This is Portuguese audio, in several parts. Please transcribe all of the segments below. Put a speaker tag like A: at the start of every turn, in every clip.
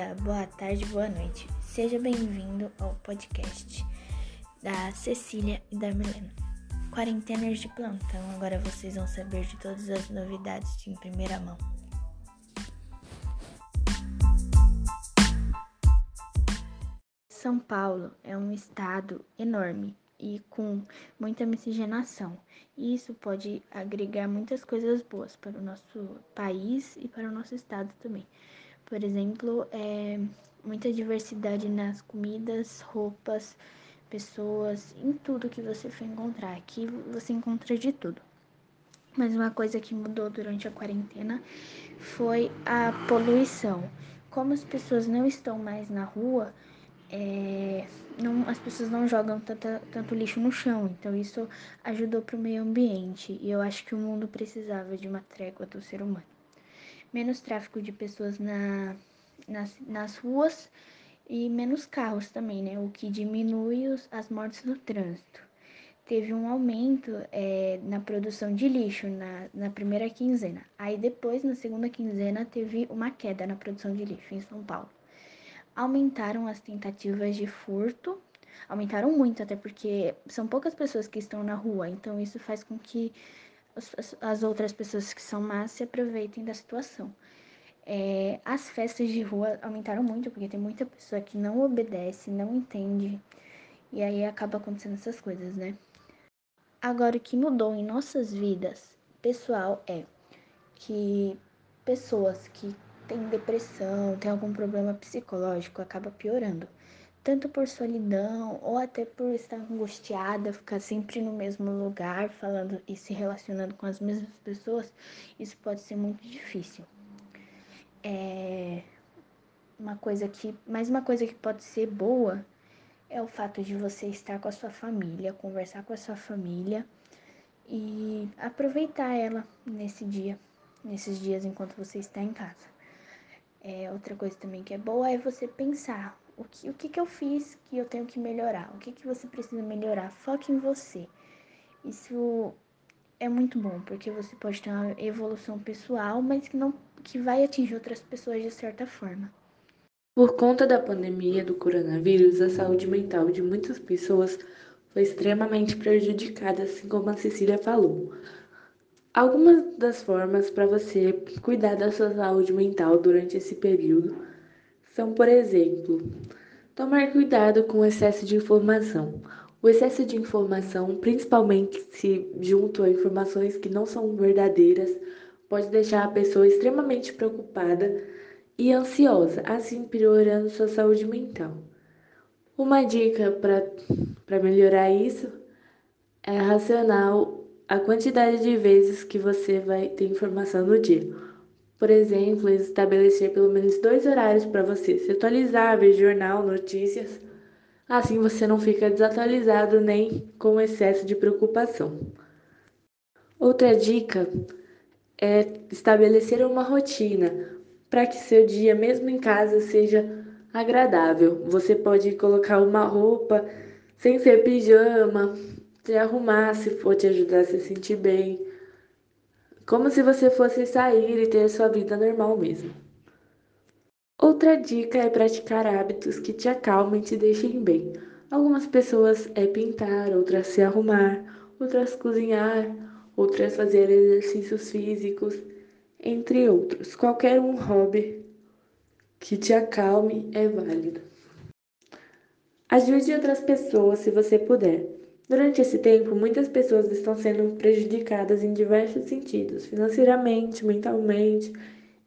A: dia, boa tarde, boa noite. Seja bem-vindo ao podcast da Cecília e da Milena. Quarentenas de plantão, agora vocês vão saber de todas as novidades em primeira mão. São Paulo é um estado enorme e com muita miscigenação. E isso pode agregar muitas coisas boas para o nosso país e para o nosso estado também. Por exemplo, é, muita diversidade nas comidas, roupas, pessoas, em tudo que você for encontrar. Aqui você encontra de tudo. Mas uma coisa que mudou durante a quarentena foi a poluição. Como as pessoas não estão mais na rua, é, não, as pessoas não jogam tanto lixo no chão, então isso ajudou para o meio ambiente e eu acho que o mundo precisava de uma trégua do ser humano menos tráfego de pessoas na, nas, nas ruas e menos carros também, né? O que diminui os, as mortes no trânsito. Teve um aumento é, na produção de lixo na, na primeira quinzena. Aí depois, na segunda quinzena, teve uma queda na produção de lixo em São Paulo. Aumentaram as tentativas de furto, aumentaram muito, até porque são poucas pessoas que estão na rua, então isso faz com que as, as outras pessoas que são más se aproveitem da situação. É, as festas de rua aumentaram muito, porque tem muita pessoa que não obedece, não entende, e aí acaba acontecendo essas coisas, né? Agora, o que mudou em nossas vidas, pessoal, é que pessoas que têm depressão, têm algum problema psicológico, acaba piorando tanto por solidão ou até por estar angustiada, ficar sempre no mesmo lugar, falando e se relacionando com as mesmas pessoas, isso pode ser muito difícil. É uma coisa que, mais uma coisa que pode ser boa é o fato de você estar com a sua família, conversar com a sua família e aproveitar ela nesse dia, nesses dias enquanto você está em casa. É, outra coisa também que é boa é você pensar o que, o que, que eu fiz que eu tenho que melhorar, o que, que você precisa melhorar. Foque em você. Isso é muito bom, porque você pode ter uma evolução pessoal, mas que, não, que vai atingir outras pessoas de certa forma.
B: Por conta da pandemia do coronavírus, a saúde mental de muitas pessoas foi extremamente prejudicada, assim como a Cecília falou. Algumas das formas para você cuidar da sua saúde mental durante esse período são, por exemplo, tomar cuidado com o excesso de informação. O excesso de informação, principalmente se junto a informações que não são verdadeiras, pode deixar a pessoa extremamente preocupada e ansiosa, assim piorando sua saúde mental. Uma dica para melhorar isso é racional a quantidade de vezes que você vai ter informação no dia. Por exemplo, estabelecer pelo menos dois horários para você se atualizar, ver jornal, notícias. Assim você não fica desatualizado nem com excesso de preocupação. Outra dica é estabelecer uma rotina para que seu dia, mesmo em casa, seja agradável. Você pode colocar uma roupa sem ser pijama, se arrumar se for te ajudar a se sentir bem como se você fosse sair e ter sua vida normal mesmo. Outra dica é praticar hábitos que te acalmem e te deixem bem. Algumas pessoas é pintar, outras se arrumar, outras cozinhar, outras fazer exercícios físicos, entre outros. Qualquer um hobby que te acalme é válido. Ajude outras pessoas se você puder. Durante esse tempo, muitas pessoas estão sendo prejudicadas em diversos sentidos, financeiramente, mentalmente,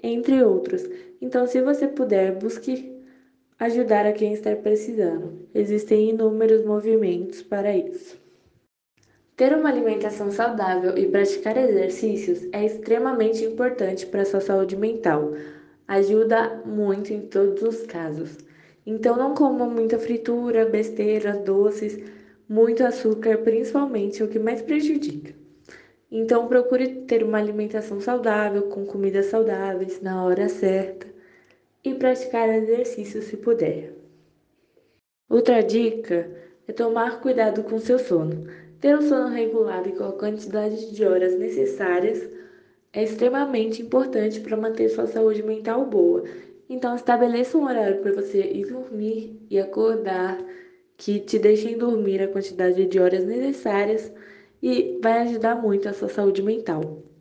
B: entre outros. Então, se você puder, busque ajudar a quem está precisando. Existem inúmeros movimentos para isso. Ter uma alimentação saudável e praticar exercícios é extremamente importante para a sua saúde mental. Ajuda muito em todos os casos. Então não coma muita fritura, besteira, doces muito açúcar, principalmente, é o que mais prejudica. Então, procure ter uma alimentação saudável, com comidas saudáveis, na hora certa e praticar exercício se puder. Outra dica é tomar cuidado com seu sono. Ter um sono regulado e com a quantidade de horas necessárias é extremamente importante para manter sua saúde mental boa. Então, estabeleça um horário para você ir dormir e acordar, que te deixem dormir a quantidade de horas necessárias e vai ajudar muito a sua saúde mental.